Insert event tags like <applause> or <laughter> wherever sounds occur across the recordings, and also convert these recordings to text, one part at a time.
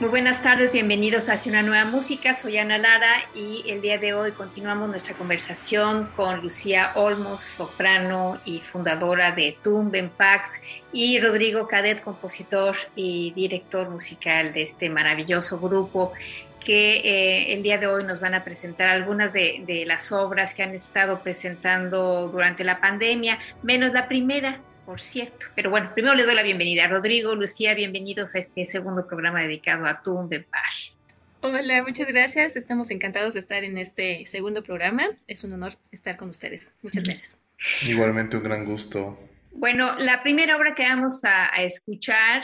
Muy buenas tardes, bienvenidos a Hacia una nueva música. Soy Ana Lara y el día de hoy continuamos nuestra conversación con Lucía Olmos, soprano y fundadora de Tumben Pax, y Rodrigo Cadet, compositor y director musical de este maravilloso grupo que eh, el día de hoy nos van a presentar algunas de, de las obras que han estado presentando durante la pandemia, menos la primera, por cierto. Pero bueno, primero les doy la bienvenida. Rodrigo, Lucía, bienvenidos a este segundo programa dedicado a Paz. Hola, muchas gracias. Estamos encantados de estar en este segundo programa. Es un honor estar con ustedes. Muchas gracias. Igualmente un gran gusto. Bueno, la primera obra que vamos a escuchar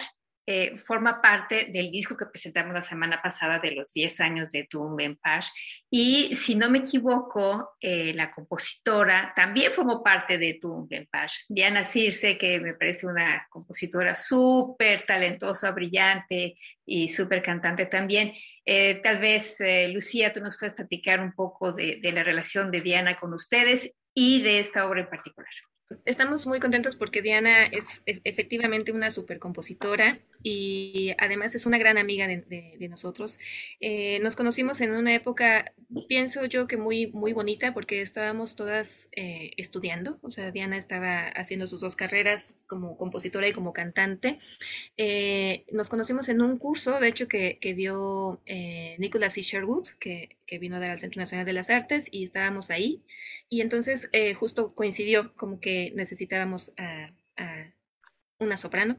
eh, forma parte del disco que presentamos la semana pasada de los 10 años de Tumben Pash. Y si no me equivoco, eh, la compositora también formó parte de Tumben Pash. Diana Circe, que me parece una compositora súper talentosa, brillante y súper cantante también. Eh, tal vez, Lucía, tú nos puedes platicar un poco de la relación de Diana con ustedes y de esta obra en particular. Estamos muy contentos porque Diana es efectivamente una super compositora y además es una gran amiga de, nosotros. Eh, nos conocimos en una época, pienso yo que muy, muy bonita porque estábamos todas eh, estudiando, o sea, Diana estaba haciendo sus dos carreras como compositora y como cantante. Eh, nos conocimos en un curso, de hecho, que, que dio Nicholas E. Sherwood, que, que, vino a dar al Centro Nacional de las Artes y estábamos ahí. Y entonces justo coincidió como que necesitábamos a, una soprano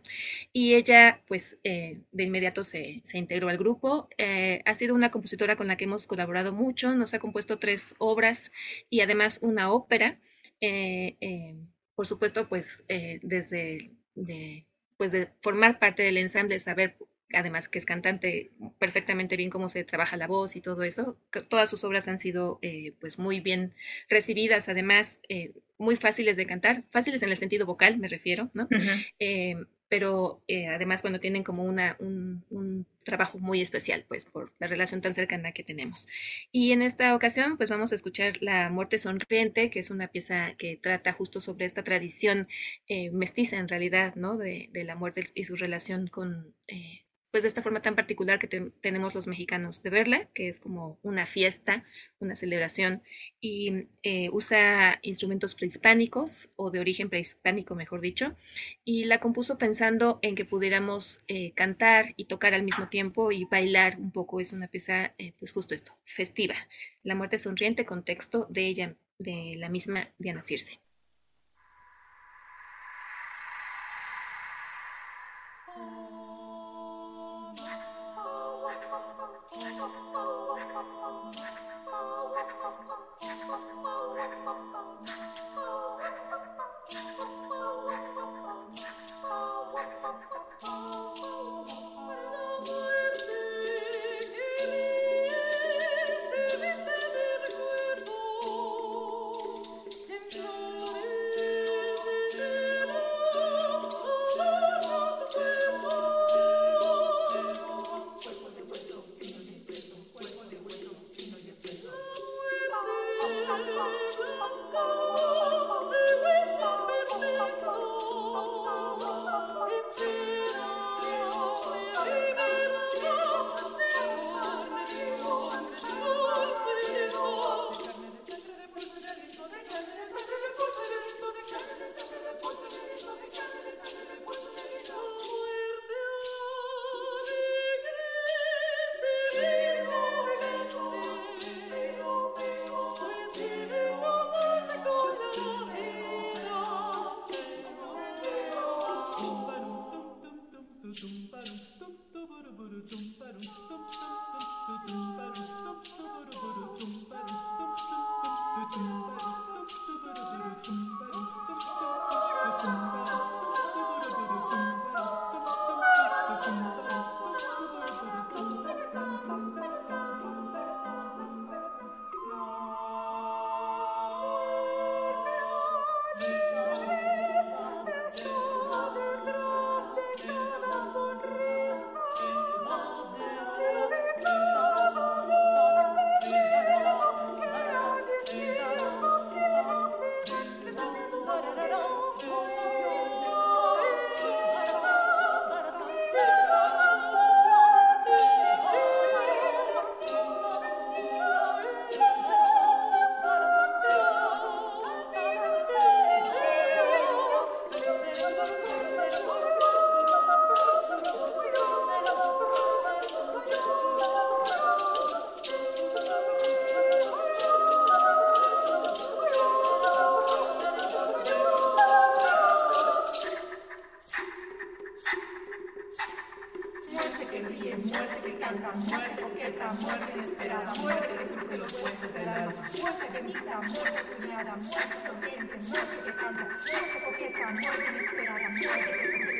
y ella pues eh, de inmediato se, integró al grupo. Eh, ha sido una compositora con la que hemos colaborado mucho, nos ha compuesto tres obras y además una ópera. Eh, por supuesto pues desde pues de formar parte del ensamble, saber además que es cantante perfectamente bien cómo se trabaja la voz y todo eso. Todas sus obras han sido eh, pues muy bien recibidas, además eh, muy fáciles de cantar, fáciles en el sentido vocal me refiero, ¿no? Eh, pero además cuando tienen como una, un, un, trabajo muy especial, pues por la relación tan cercana que tenemos. Y en esta ocasión, pues vamos a escuchar La muerte sonriente, que es una pieza que trata justo sobre esta tradición mestiza en realidad, ¿no? De, de, la muerte y su relación con pues de esta forma tan particular que tenemos los mexicanos de verla, que es como una fiesta, una celebración, y eh, usa instrumentos prehispánicos o de origen prehispánico, mejor dicho, y la compuso pensando en que pudiéramos eh, cantar y tocar al mismo tiempo y bailar un poco. Es una pieza, eh, pues justo esto, festiva. La muerte sonriente, contexto de ella, de la misma Diana Circe. muévete, anda, muévete, muerte muerte.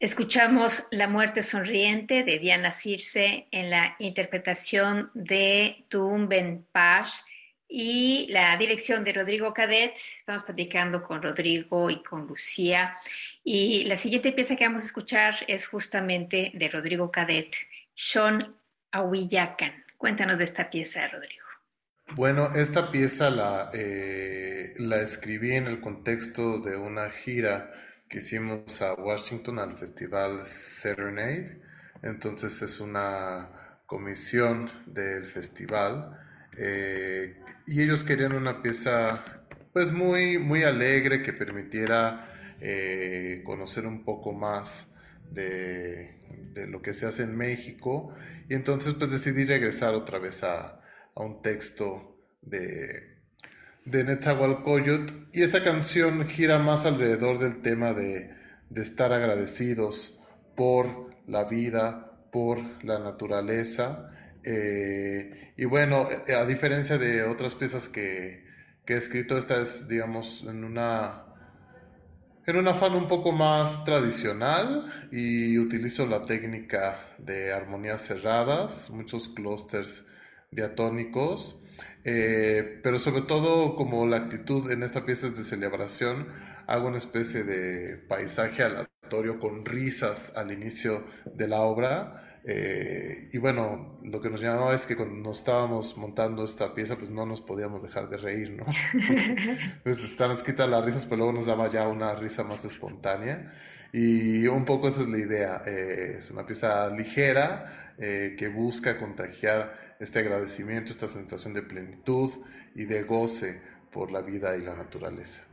Escuchamos La muerte sonriente de Diana Circe en la interpretación de Tumben Pash y la dirección de Rodrigo Cadet. Estamos platicando con Rodrigo y con Lucía. Y la siguiente pieza que vamos a escuchar es justamente de Rodrigo Cadet, Sean Ahuillacan. Cuéntanos de esta pieza, Rodrigo. Bueno, esta pieza la, eh, la escribí en el contexto de una gira que hicimos a Washington al festival Serenade. Entonces es una comisión del festival eh, y ellos querían una pieza pues muy, muy alegre que permitiera eh, conocer un poco más de, lo que se hace en México y entonces pues decidí regresar otra vez a, a un texto de, de Netzahualcoyot y esta canción gira más alrededor del tema de, estar agradecidos por la vida, por la naturaleza. Eh, y bueno, eh, a diferencia de otras piezas que, que, he escrito, esta es, digamos, en una en un un poco más tradicional y utilizo la técnica de armonías cerradas, muchos clústeres diatónicos eh, pero sobre todo como la actitud en esta pieza es de celebración, hago una especie de paisaje aleatorio con risas al inicio de la obra Eh, y bueno, lo que nos llamaba es que cuando nos estábamos montando esta pieza, pues no nos podíamos dejar de reír, ¿no? <laughs> pues están escritas las risas, pero luego nos daba ya una risa más espontánea. Y un poco esa es la idea. Eh, es una pieza ligera eh, que busca contagiar este agradecimiento, esta sensación de plenitud y de goce por la vida y la naturaleza.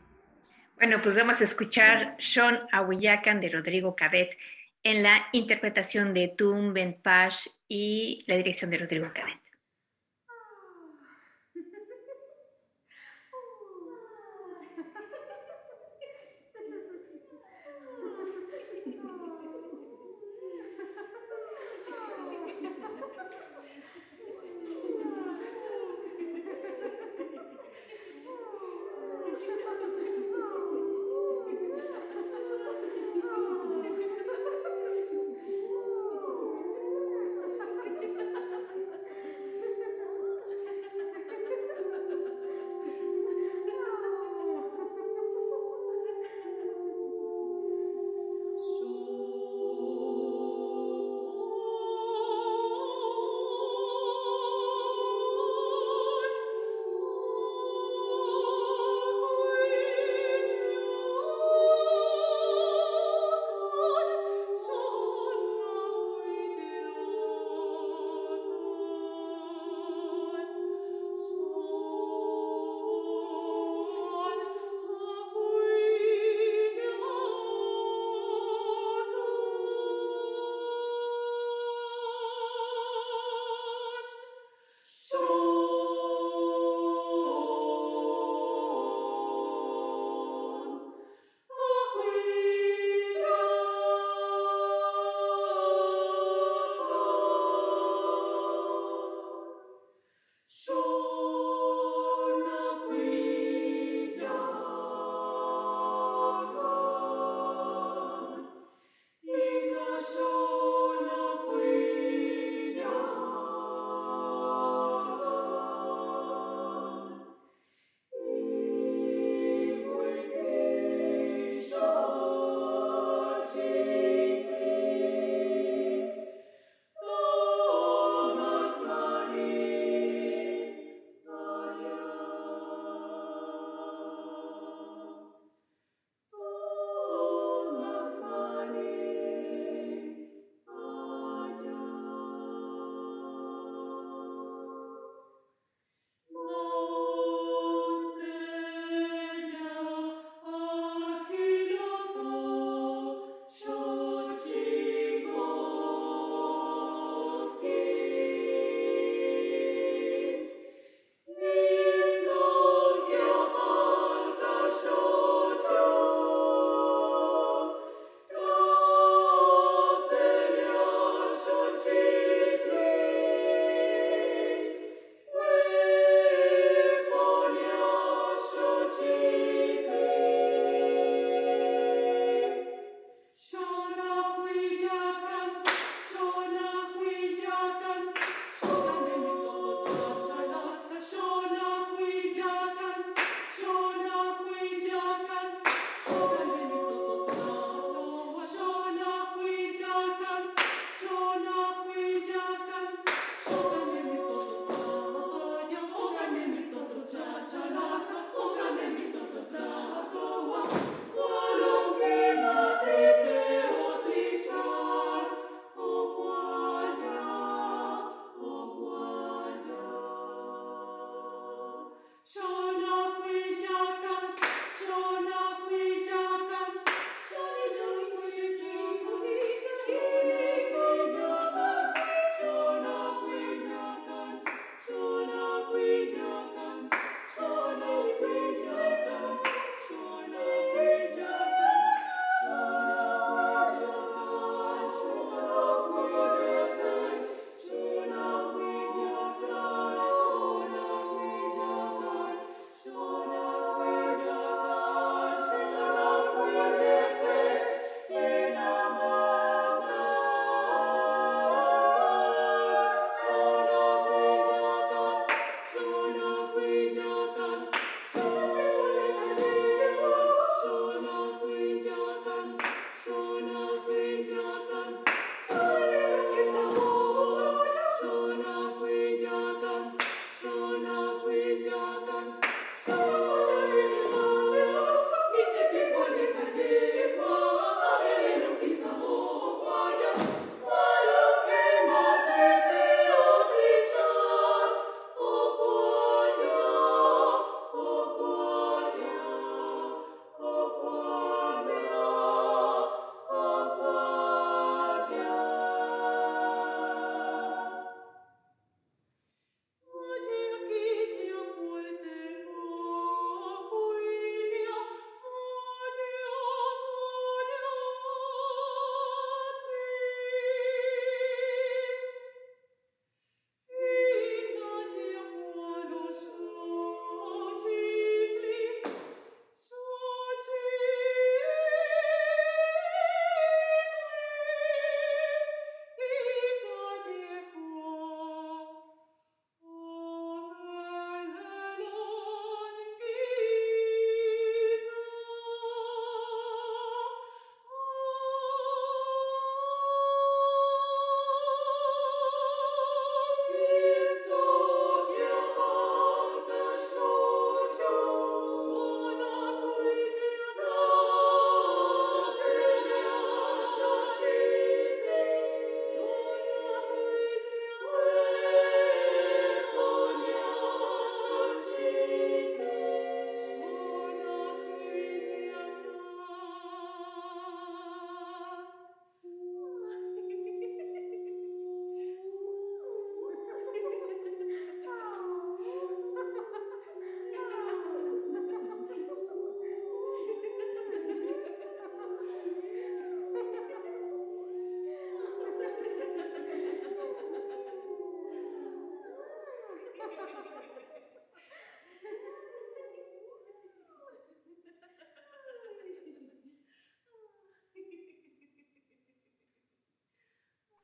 Bueno, pues vamos a escuchar Sean Ahuillacan de Rodrigo Cadet en la interpretación de Tum Ben Pash y la dirección de Rodrigo Cadet.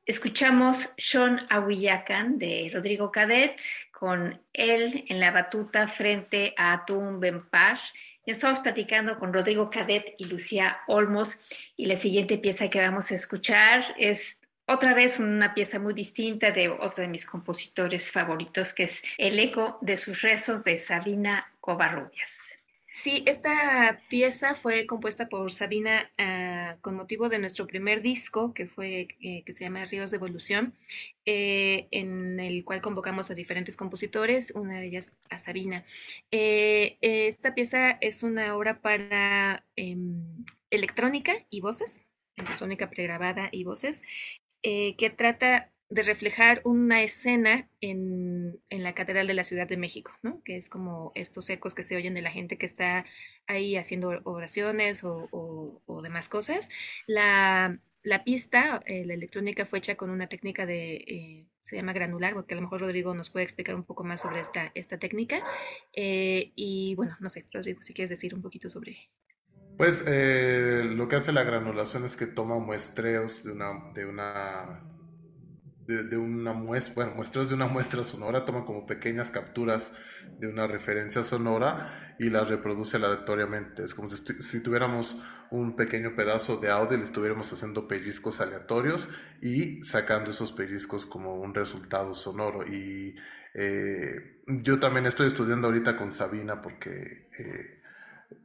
Escuchamos Sean Ahuillacan de Rodrigo Cadet con él en la batuta frente a Atum Benpash. Ya estamos platicando con Rodrigo Cadet y Lucía Olmos y la siguiente pieza que vamos a escuchar es otra vez una pieza muy distinta de otro de mis compositores favoritos que es El eco de sus rezos de Sabina Covarrubias. Sí, esta pieza fue compuesta por Sabina ah, con motivo de nuestro primer disco, que fue eh, que se llama Ríos de Evolución, eh, en el cual convocamos a diferentes compositores, una de ellas a Sabina. Eh, esta pieza es una obra para em, electrónica y voces, electrónica pregrabada y voces, que trata de reflejar una escena en, la Catedral de la Ciudad de México, ¿no? que es como estos ecos que se oyen de la gente que está ahí haciendo oraciones o, demás cosas. La, pista, eh, la electrónica fue hecha con una técnica de, eh, se llama granular, porque a lo mejor Rodrigo nos puede explicar un poco más sobre esta, esta técnica. Eh, y bueno, no sé, Rodrigo, si quieres decir un poquito sobre... Pues lo que hace la granulación es que toma muestreos de una, de una de, una muestra, bueno, muestras de una muestra sonora, toma como pequeñas capturas de una referencia sonora y las reproduce aleatoriamente. Es como si, tuviéramos un pequeño pedazo de audio y le estuviéramos haciendo pellizcos aleatorios y sacando esos pellizcos como un resultado sonoro. Y eh, yo también estoy estudiando ahorita con Sabina porque eh,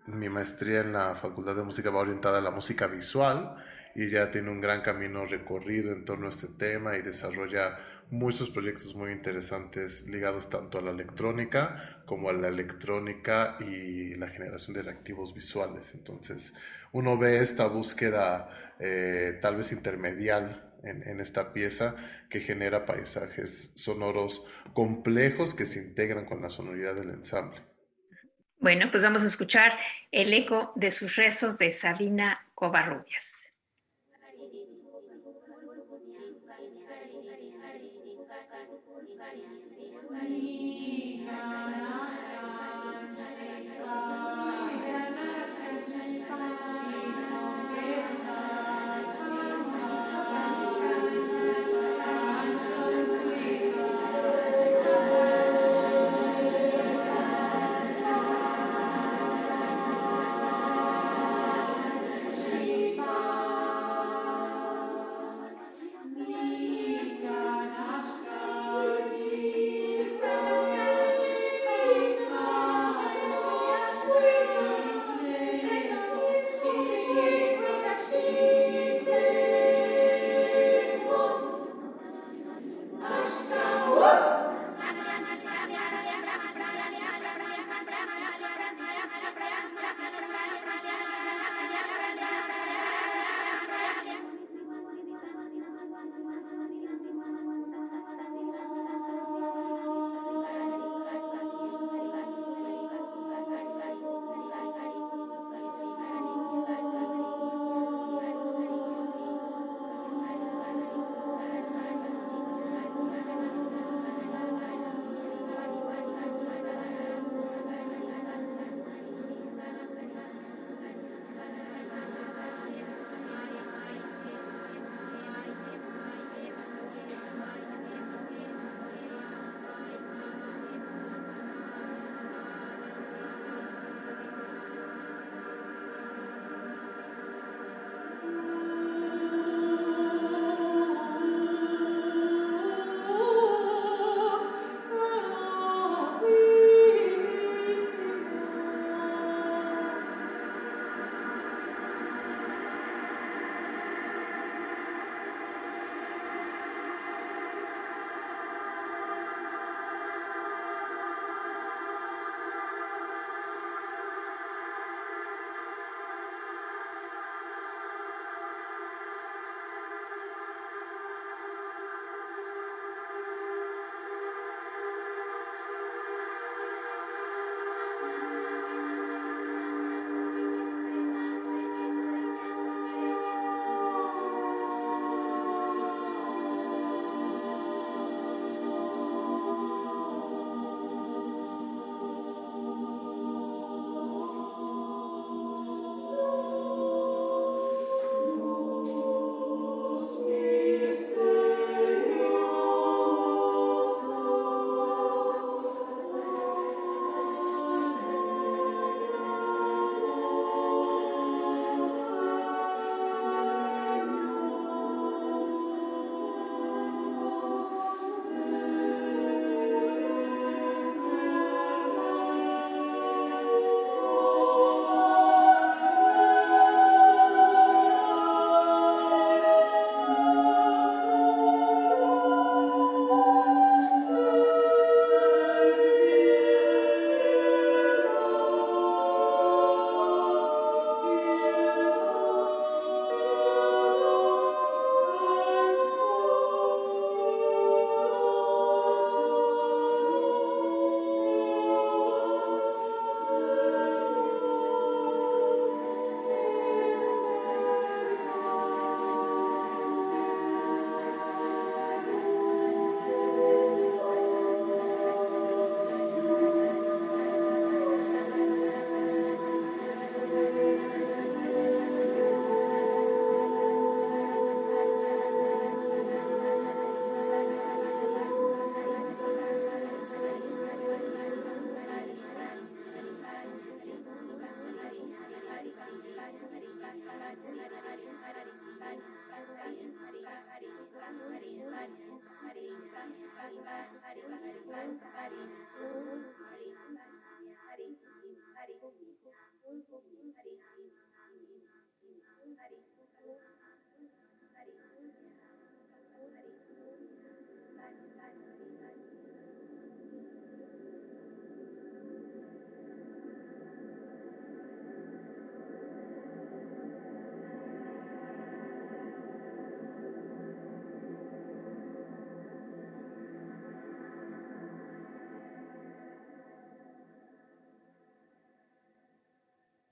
mi maestría en la Facultad de Música va orientada a la música visual y ya tiene un gran camino recorrido en torno a este tema y desarrolla muchos proyectos muy interesantes ligados tanto a la electrónica como a la electrónica y la generación de reactivos visuales. Entonces uno ve esta búsqueda eh, tal vez intermedial en, en, esta pieza que genera paisajes sonoros complejos que se integran con la sonoridad del ensamble. Bueno, pues vamos a escuchar el eco de sus rezos de Sabina Covarrubias.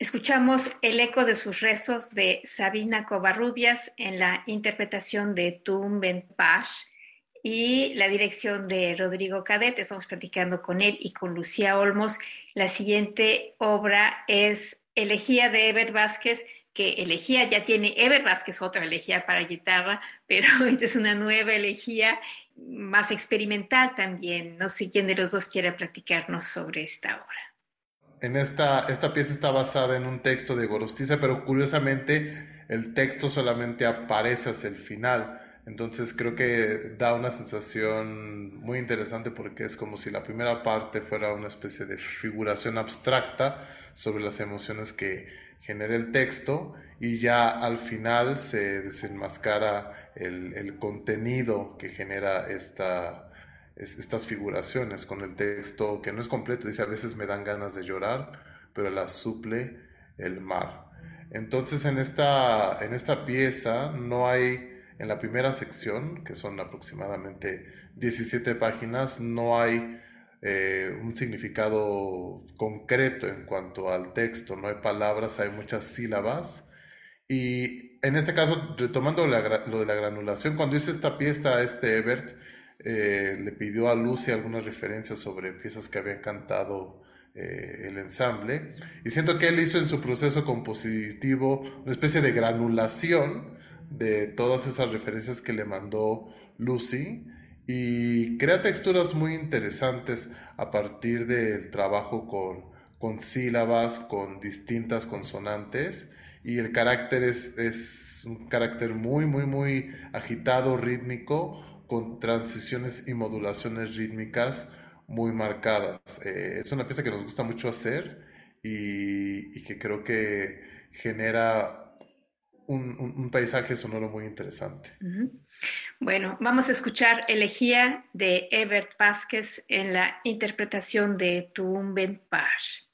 Escuchamos el eco de sus rezos de Sabina Covarrubias en la interpretación de Tum Ben Pash y la dirección de Rodrigo Cadet. Estamos platicando con él y con Lucía Olmos. La siguiente obra es Elegía de Eber Vázquez, que elegía ya tiene Eber Vázquez otra elegía para guitarra, pero <laughs> esta es una nueva elegía más experimental también. No sé quién de los dos quiere platicarnos sobre esta obra en esta, esta pieza está basada en un texto de Gorostiza, pero curiosamente el texto solamente aparece hacia el final. Entonces creo que da una sensación muy interesante porque es como si la primera parte fuera una especie de figuración abstracta sobre las emociones que genera el texto y ya al final se desenmascara el, el contenido que genera esta, estas figuraciones con el texto que no es completo, dice a veces me dan ganas de llorar, pero las suple el mar. Entonces en esta, en esta pieza no hay, en la primera sección, que son aproximadamente 17 páginas, no hay eh, un significado concreto en cuanto al texto, no hay palabras, hay muchas sílabas. Y en este caso, retomando lo de la granulación, cuando hice esta pieza, este Ebert, eh, le pidió a Lucy algunas referencias sobre piezas que habían cantado eh, el ensamble. Y siento que él hizo en su proceso compositivo una especie de granulación de todas esas referencias que le mandó Lucy y crea texturas muy interesantes a partir del trabajo con, con sílabas, con distintas consonantes y el carácter es, es un carácter muy, muy, muy agitado, rítmico, con transiciones y modulaciones rítmicas muy marcadas. Eh, es una pieza que nos gusta mucho hacer y, que creo que genera un, paisaje sonoro muy interesante. Bueno, vamos a escuchar Elegía de Ebert Vázquez en la interpretación de Tumben Pash.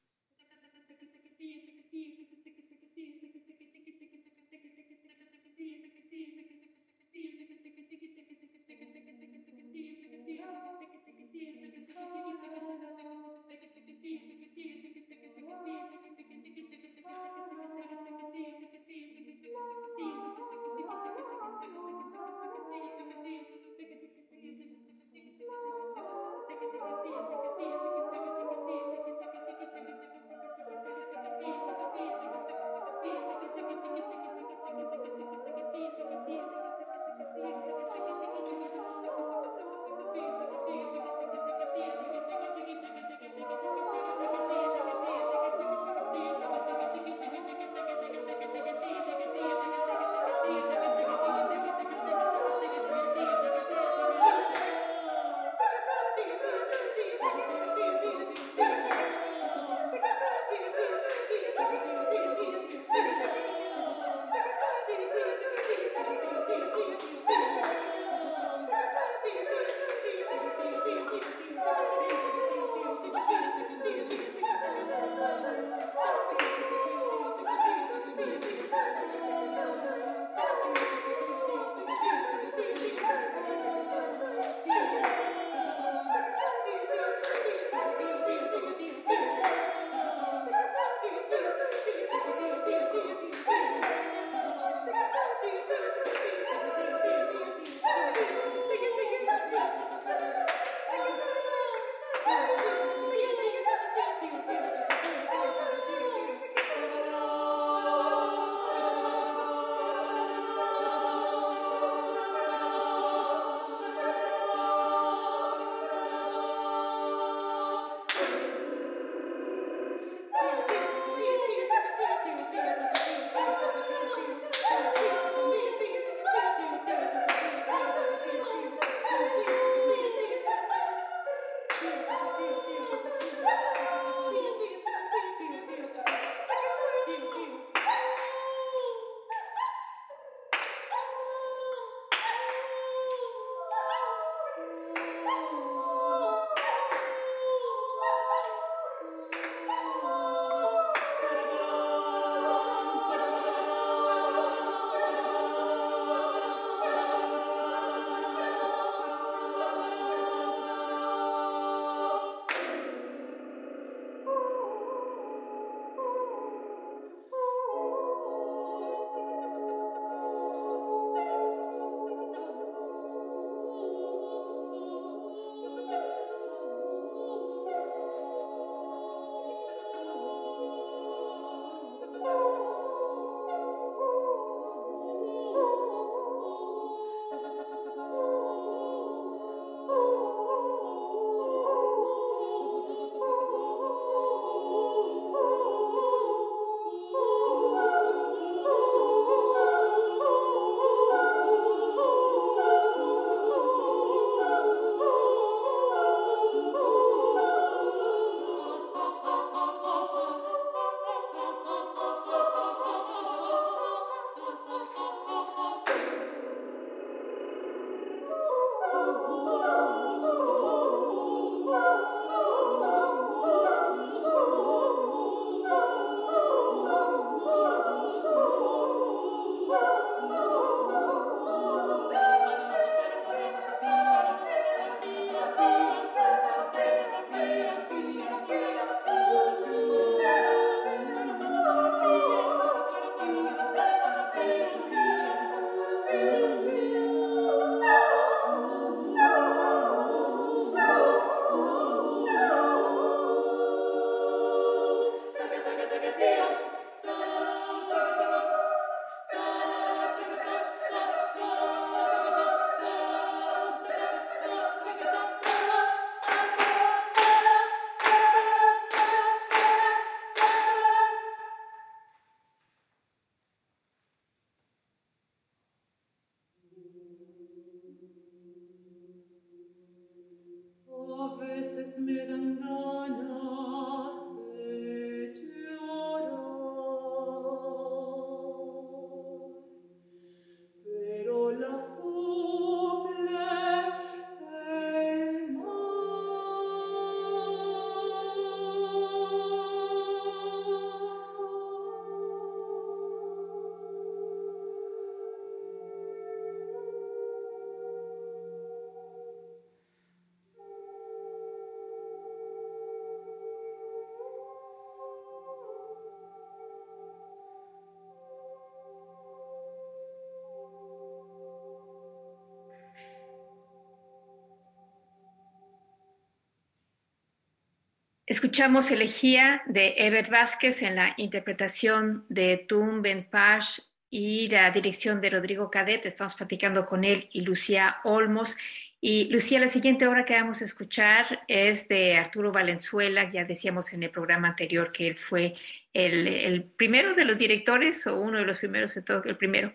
Escuchamos Elegía de Ebert Vázquez en la interpretación de Tum Ben Pash y la dirección de Rodrigo Cadet. Estamos platicando con él y Lucía Olmos. Y Lucía, la siguiente obra que vamos a escuchar es de Arturo Valenzuela. Ya decíamos en el programa anterior que él fue el, primero de los directores o uno de los primeros, todo, el primero.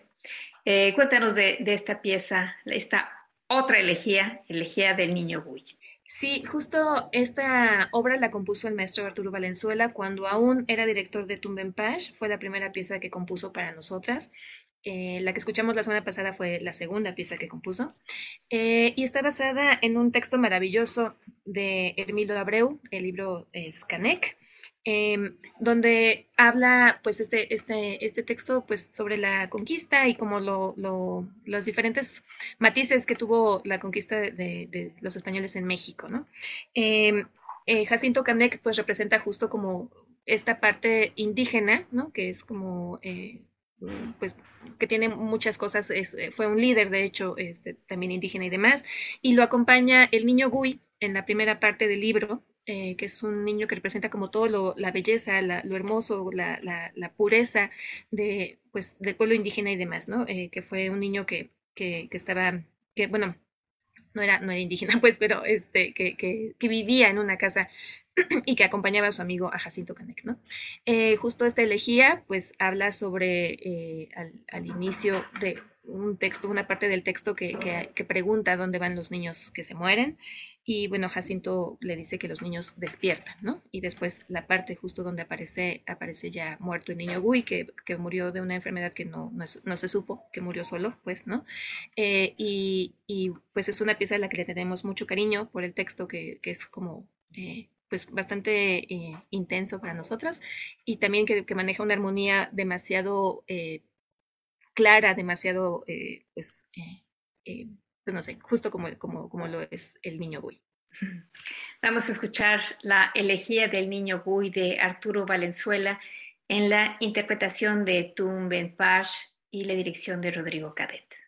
Eh, cuéntanos de, de, esta pieza, esta otra elegía, elegía del niño Buy. Sí, justo esta obra la compuso el maestro Arturo Valenzuela cuando aún era director de Tumbenpash. Fue la primera pieza que compuso para nosotras. Eh, la que escuchamos la semana pasada fue la segunda pieza que compuso. Eh, y está basada en un texto maravilloso de Hermilo Abreu, el libro es Em, donde habla pues este, este, este texto pues sobre la conquista y como lo, los diferentes matices que tuvo la conquista de, los españoles en México, ¿no? Em, eh, Jacinto Canek pues representa justo como esta parte indígena, ¿no? Que es como eh, pues que tiene muchas cosas, eh, fue un líder de hecho este, también indígena y demás, y lo acompaña el niño Gui en la primera parte del libro, eh, que es un niño que representa como todo lo, la belleza, lo hermoso, la, la, pureza de, pues, del pueblo indígena y demás, ¿no? Eh, que fue un niño que, que, estaba, que bueno, no era, no era indígena, <laughs> pues, pero este, que, que, vivía en una casa <clears throat> y que acompañaba a su amigo a Jacinto Canek, ¿no? Eh, justo esta elegía, pues, habla sobre, al, al inicio de un texto, una parte del texto que, que, pregunta dónde van los niños que se mueren. Y bueno, Jacinto le dice que los niños despiertan, ¿no? Y después la parte justo donde aparece, aparece ya muerto el niño Gui, que, que murió de una enfermedad que no, no, se supo, que murió solo, pues, ¿no? Eh, y, y, pues es una pieza a la que le tenemos mucho cariño por el texto que, que es como... Eh, pues bastante eh, intenso para nosotras y también que, que maneja una armonía demasiado clara, demasiado, eh, pues, eh, eh, pues, no sé, justo como, como, como lo es el niño Gui. <laughs> Vamos a escuchar la elegía del niño Gui de Arturo Valenzuela en la interpretación de Tum Ben Pash y la dirección de Rodrigo Cadet.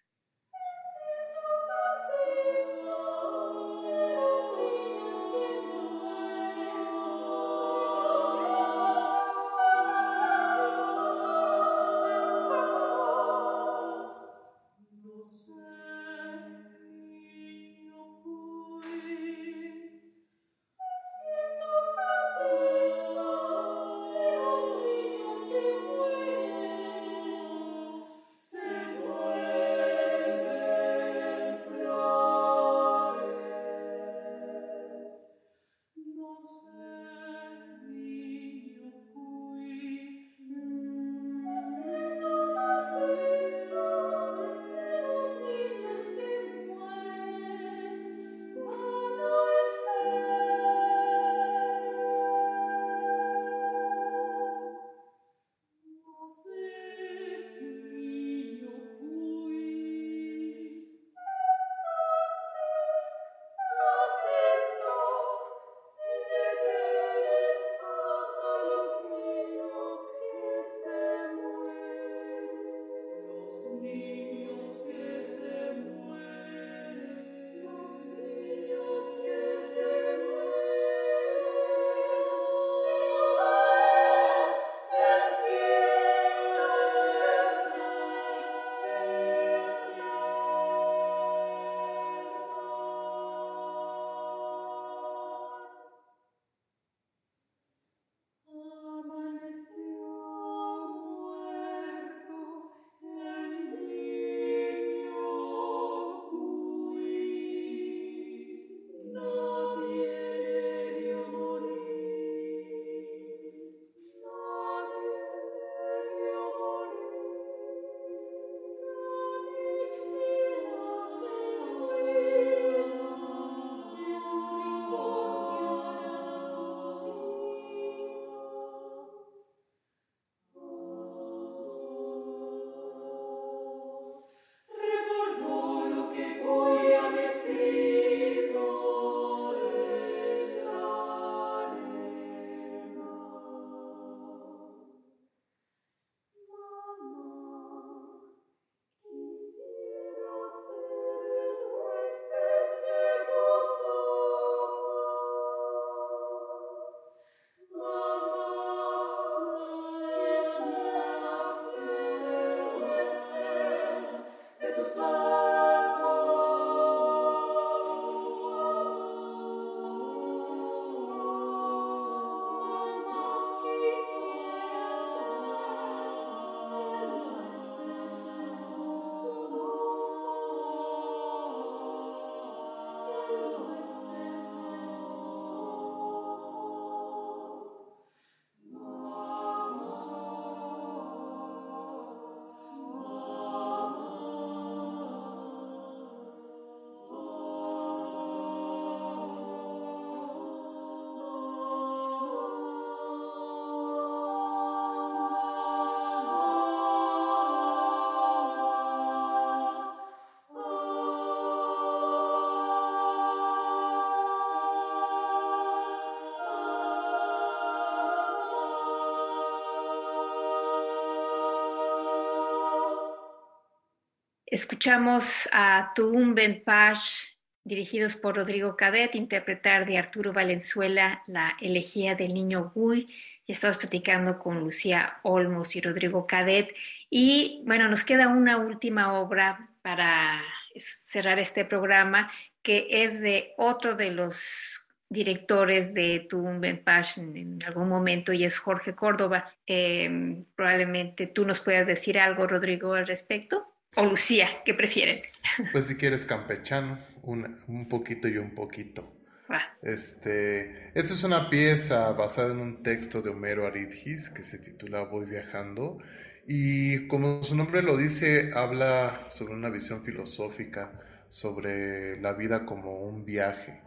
Escuchamos a Tuum Ben Pash, dirigidos por Rodrigo Cadet, interpretar de Arturo Valenzuela la elegía del niño Gui. Y estamos platicando con Lucía Olmos y Rodrigo Cadet. Y bueno, nos queda una última obra para cerrar este programa, que es de otro de los directores de Tuum Ben Pash en, algún momento y es Jorge Córdoba. Em, probablemente tú nos puedas decir algo, Rodrigo, al respecto. O Lucía, ¿qué prefieren? Pues si quieres campechano, un, un poquito y un poquito. Este, esta es una pieza basada en un texto de Homero Aridgis que se titula Voy viajando y como su nombre lo dice, habla sobre una visión filosófica sobre la vida como un viaje.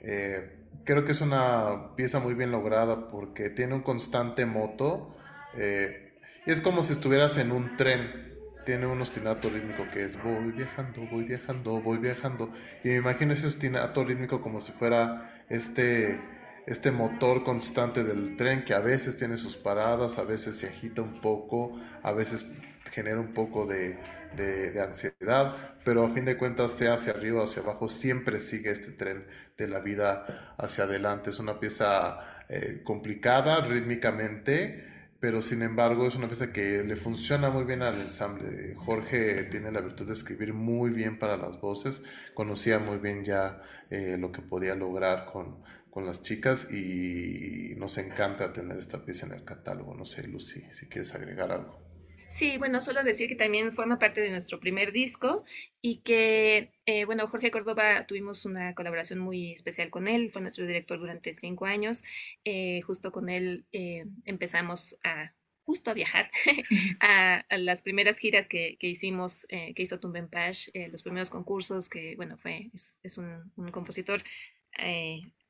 Eh, creo que es una pieza muy bien lograda porque tiene un constante moto eh, y es como si estuvieras en un tren tiene un ostinato rítmico que es voy viajando, voy viajando, voy viajando. Y me imagino ese ostinato rítmico como si fuera este, este motor constante del tren que a veces tiene sus paradas, a veces se agita un poco, a veces genera un poco de, de, ansiedad, pero a fin de cuentas, sea hacia arriba o hacia abajo, siempre sigue este tren de la vida hacia adelante. Es una pieza eh, complicada rítmicamente pero sin embargo es una pieza que le funciona muy bien al ensamble. Jorge tiene la virtud de escribir muy bien para las voces, conocía muy bien ya eh, lo que podía lograr con, con, las chicas y nos encanta tener esta pieza en el catálogo. No sé, Lucy, si quieres agregar algo. Sí, bueno, solo decir que también forma parte de nuestro primer disco y que, eh, bueno, Jorge Córdoba tuvimos una colaboración muy especial con él, fue nuestro director durante cinco años, eh, justo con él eh, empezamos a justo a viajar <laughs> a, las primeras giras que, hicimos, que hizo Tumben Pash, los primeros concursos, que bueno, fue, es, un, un, compositor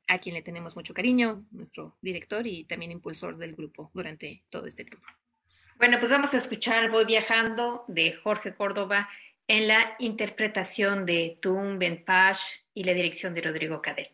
a quien le tenemos mucho cariño, nuestro director y también impulsor del grupo durante todo este tiempo. Bueno, pues vamos a escuchar Voy viajando de Jorge Córdoba en la interpretación de Tum Ben Pash y la dirección de Rodrigo Cadet.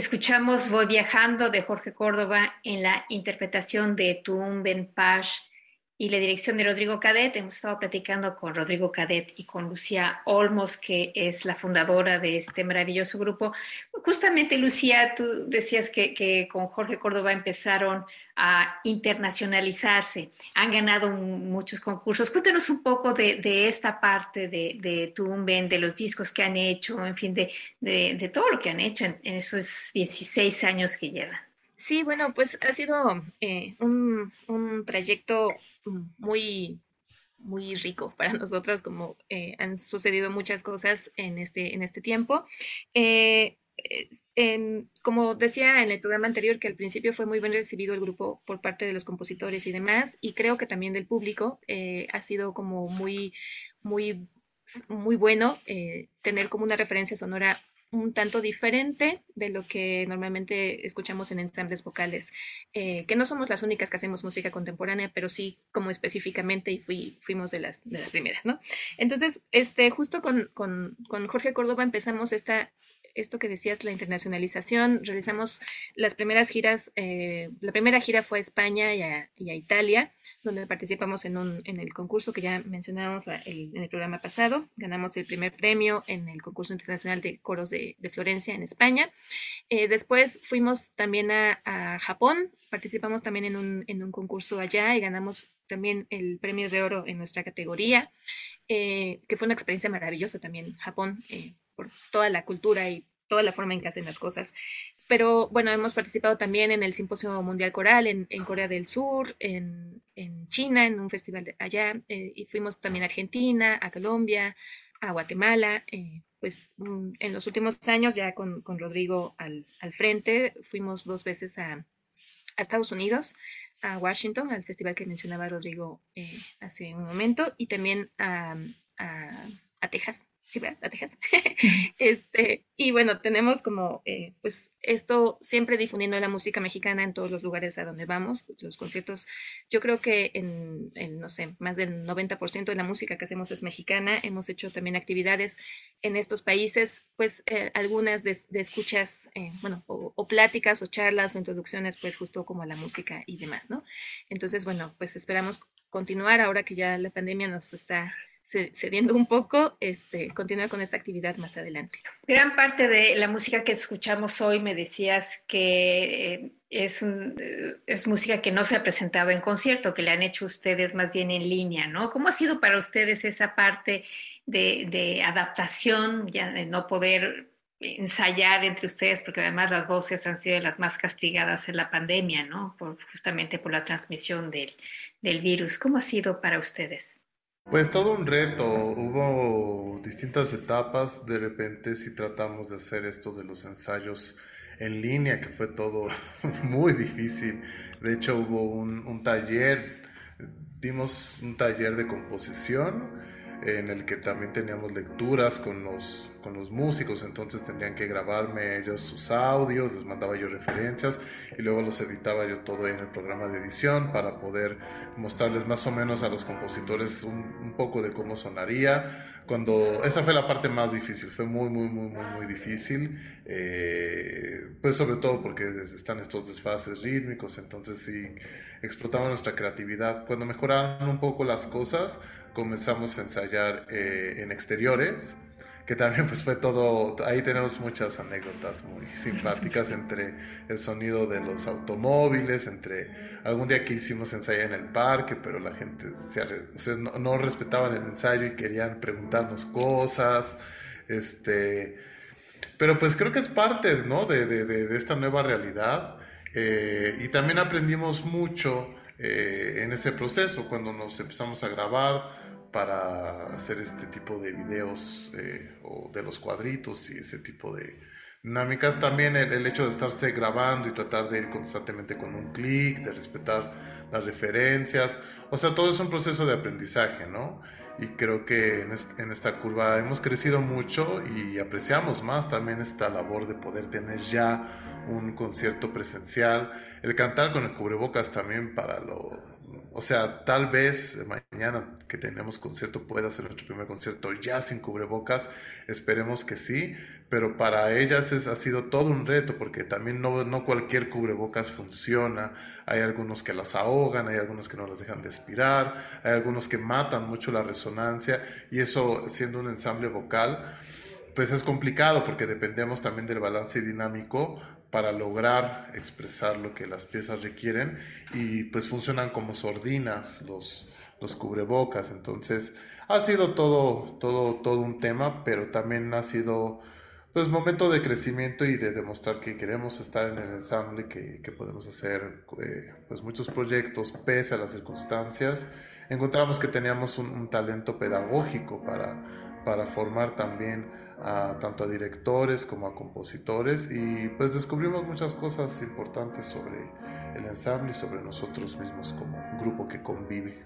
Escuchamos Voy viajando de Jorge Córdoba en la interpretación de Tum Ben Pash y la dirección de Rodrigo Cadet. Hemos estado platicando con Rodrigo Cadet y con Lucía Olmos, que es la fundadora de este maravilloso grupo. Justamente, Lucía, tú decías que, con Jorge Córdoba empezaron a internacionalizarse. Han ganado muchos concursos. Cuéntanos un poco de, esta parte de, Tumben, de los discos que han hecho, en fin, de, todo lo que han hecho en, en esos 16 años que llevan. Sí, bueno, pues ha sido eh, un, trayecto muy, muy rico para nosotras, como eh, han sucedido muchas cosas en este, en este tiempo. Eh, como decía en el programa anterior, que al principio fue muy bien recibido el grupo por parte de los compositores y demás, y creo que también del público ha sido como muy, muy, muy bueno tener como una referencia sonora un tanto diferente de lo que normalmente escuchamos en ensambles vocales, eh, que no somos las únicas que hacemos música contemporánea, pero sí como específicamente y fuimos de las, de las primeras, ¿no? Entonces, este, justo con, con, con Jorge Córdoba empezamos esta, esto que decías, la internacionalización, realizamos las primeras giras, eh, la primera gira fue a España y a, Italia, donde participamos en, un, en el concurso que ya mencionábamos en el programa pasado, ganamos el primer premio en el concurso internacional de coros de, Florencia en España. Eh, después fuimos también a, Japón, participamos también en un, en un concurso allá y ganamos también el premio de oro en nuestra categoría, eh, que fue una experiencia maravillosa también, Japón toda la cultura y toda la forma en que hacen las cosas. Pero bueno, hemos participado también en el Simposio Mundial Coral en, Corea del Sur, en, China, en un festival de allá, eh, y fuimos también a Argentina, a Colombia, a Guatemala. Eh, pues mm, en los últimos años, ya con, Rodrigo al, frente, fuimos dos veces a, Estados Unidos, a Washington, al festival que mencionaba Rodrigo eh, hace un momento, y también a Texas, sí, ¿A Texas? <laughs> este, y bueno, tenemos como, eh, pues, esto siempre difundiendo la música mexicana en todos los lugares a donde vamos, los conciertos, yo creo que en, no sé, más del 90% de la música que hacemos es mexicana, hemos hecho también actividades en estos países, pues, eh, algunas de, escuchas, eh, bueno, o, o, pláticas o charlas o introducciones, pues, justo como a la música y demás, ¿no? Entonces, bueno, pues esperamos continuar ahora que ya la pandemia nos está cediendo un poco, este, continuar con esta actividad más adelante. Gran parte de la música que escuchamos hoy me decías que eh, es, eh, es música que no se ha presentado en concierto, que le han hecho ustedes más bien en línea, ¿no? ¿Cómo ha sido para ustedes esa parte de, de adaptación, ya de no poder ensayar entre ustedes, porque además las voces han sido las más castigadas en la pandemia, ¿no? Por, justamente por la transmisión del, del virus. ¿Cómo ha sido para ustedes? Pues todo un reto, hubo distintas etapas, de repente si tratamos de hacer esto de los ensayos en línea, que fue todo <laughs> muy difícil. De hecho hubo un taller, dimos un taller de composición en el que también teníamos lecturas con los, con los músicos, entonces tendrían que grabarme ellos sus audios, les mandaba yo referencias y luego los editaba yo todo en el programa de edición para poder mostrarles más o menos a los compositores un, poco de cómo sonaría. Cuando esa fue la parte más difícil, fue muy, muy, muy, muy, muy difícil, eh, pues sobre todo porque están estos desfases rítmicos, entonces sí explotamos nuestra creatividad. Cuando mejoraron un poco las cosas, comenzamos a ensayar eh, en exteriores, que también pues fue todo, ahí tenemos muchas anécdotas muy simpáticas entre el sonido de los automóviles, entre algún día que hicimos ensayo en el parque, pero la gente no, respetaban el ensayo y querían preguntarnos cosas, este, pero pues creo que es parte, ¿no? de, de, de esta nueva realidad eh, y también aprendimos mucho eh, en ese proceso cuando nos empezamos a grabar para hacer este tipo de videos eh, o de los cuadritos y ese tipo de dinámicas. También el, hecho de estarse grabando y tratar de ir constantemente con un clic, de respetar las referencias. O sea, todo es un proceso de aprendizaje, ¿no? Y creo que en, en esta curva hemos crecido mucho y apreciamos más también esta labor de poder tener ya un concierto presencial. El cantar con el cubrebocas también para lo o sea, tal vez mañana que tenemos concierto pueda ser nuestro primer concierto ya sin cubrebocas, esperemos que sí, pero para ellas es, ha sido todo un reto porque también no, no cualquier cubrebocas funciona, hay algunos que las ahogan, hay algunos que no las dejan de aspirar, hay algunos que matan mucho la resonancia y eso siendo un ensamble vocal pues es complicado porque dependemos también del balance dinámico para lograr expresar lo que las piezas requieren y pues funcionan como sordinas los, los cubrebocas. Entonces ha sido todo, todo, todo un tema, pero también ha sido pues momento de crecimiento y de demostrar que queremos estar en el ensamble, que, que podemos hacer eh, pues muchos proyectos pese a las circunstancias. Encontramos que teníamos un, un talento pedagógico para, para formar también tanto a directores como a compositores y pues descubrimos muchas cosas importantes sobre el ensamble y sobre nosotros mismos como grupo que convive.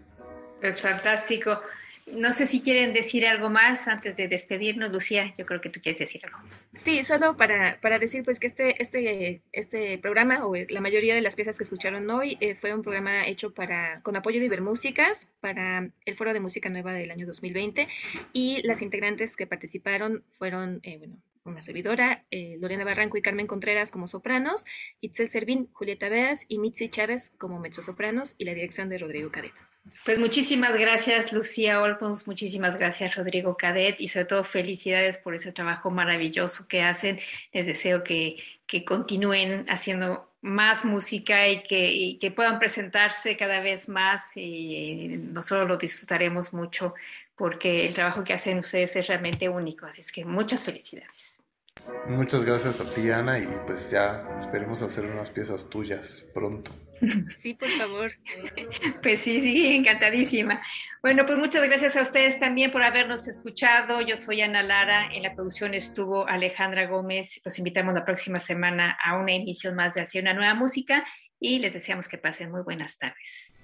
Es fantástico. No sé si quieren decir algo más antes de despedirnos, Lucía. Yo creo que tú quieres decir algo. Sí, solo para, para decir pues que este, este, este programa o la mayoría de las piezas que escucharon hoy eh, fue un programa hecho para, con apoyo de Ibermúsicas para el Foro de Música Nueva del año 2020 y las integrantes que participaron fueron, eh, bueno, una servidora, eh, Lorena Barranco y Carmen Contreras como sopranos, Itzel Servín, Julieta Beas y Mitzi Chávez como mezzosopranos y la dirección de Rodrigo Cadet. Pues muchísimas gracias, Lucía Olmos, muchísimas gracias, Rodrigo Cadet, y sobre todo felicidades por ese trabajo maravilloso que hacen. Les deseo que, que continúen haciendo más música y que, y que, puedan presentarse cada vez más y nosotros lo disfrutaremos mucho porque el trabajo que hacen ustedes es realmente único. Así es que muchas felicidades. Muchas gracias a ti, Ana, y pues ya esperemos hacer unas piezas tuyas pronto. <laughs> Sí, por favor. <laughs> Pues sí, sí, encantadísima. Bueno, pues muchas gracias a ustedes también por habernos escuchado. Yo soy Ana Lara, en la producción estuvo Alejandra Gómez. Los invitamos la próxima semana a una emisión más de Hacia una nueva música y les deseamos que pasen muy buenas tardes.